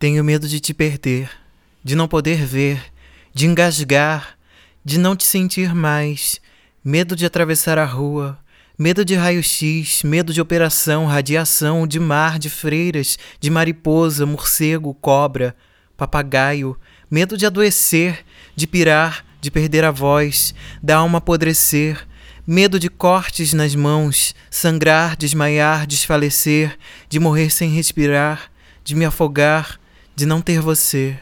Tenho medo de te perder, de não poder ver, de engasgar, de não te sentir mais. Medo de atravessar a rua, medo de raio-x, medo de operação, radiação, de mar, de freiras, de mariposa, morcego, cobra, papagaio, medo de adoecer, de pirar, de perder a voz, da alma apodrecer, medo de cortes nas mãos, sangrar, desmaiar, desfalecer, de morrer sem respirar, de me afogar de não ter você.